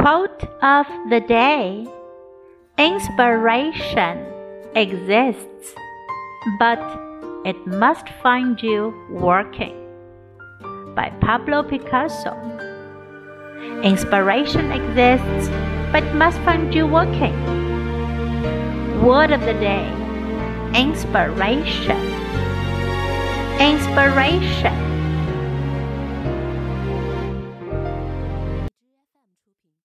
Quote of the day Inspiration exists, but it must find you working. By Pablo Picasso. Inspiration exists, but must find you working. Word of the day Inspiration. Inspiration.